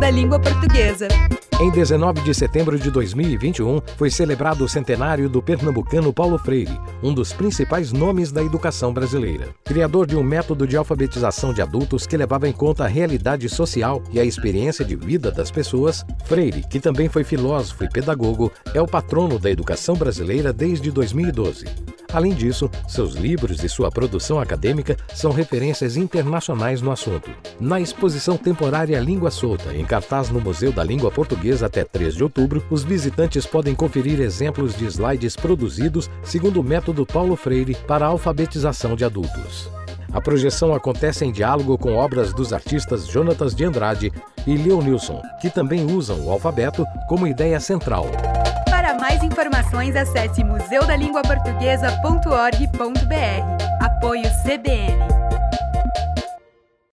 Da Língua Portuguesa. Em 19 de setembro de 2021, foi celebrado o centenário do pernambucano Paulo Freire, um dos principais nomes da educação brasileira. Criador de um método de alfabetização de adultos que levava em conta a realidade social e a experiência de vida das pessoas, Freire, que também foi filósofo e pedagogo, é o patrono da educação brasileira desde 2012. Além disso, seus livros e sua produção acadêmica são referências internacionais no assunto. Na exposição temporária Língua Solta, em cartaz no Museu da Língua Portuguesa até 3 de outubro, os visitantes podem conferir exemplos de slides produzidos segundo o método Paulo Freire para a alfabetização de adultos. A projeção acontece em diálogo com obras dos artistas Jonatas de Andrade e Leonilson, que também usam o alfabeto como ideia central. Mais informações, acesse museudalinguaportuguesa.org.br. Apoio CBN.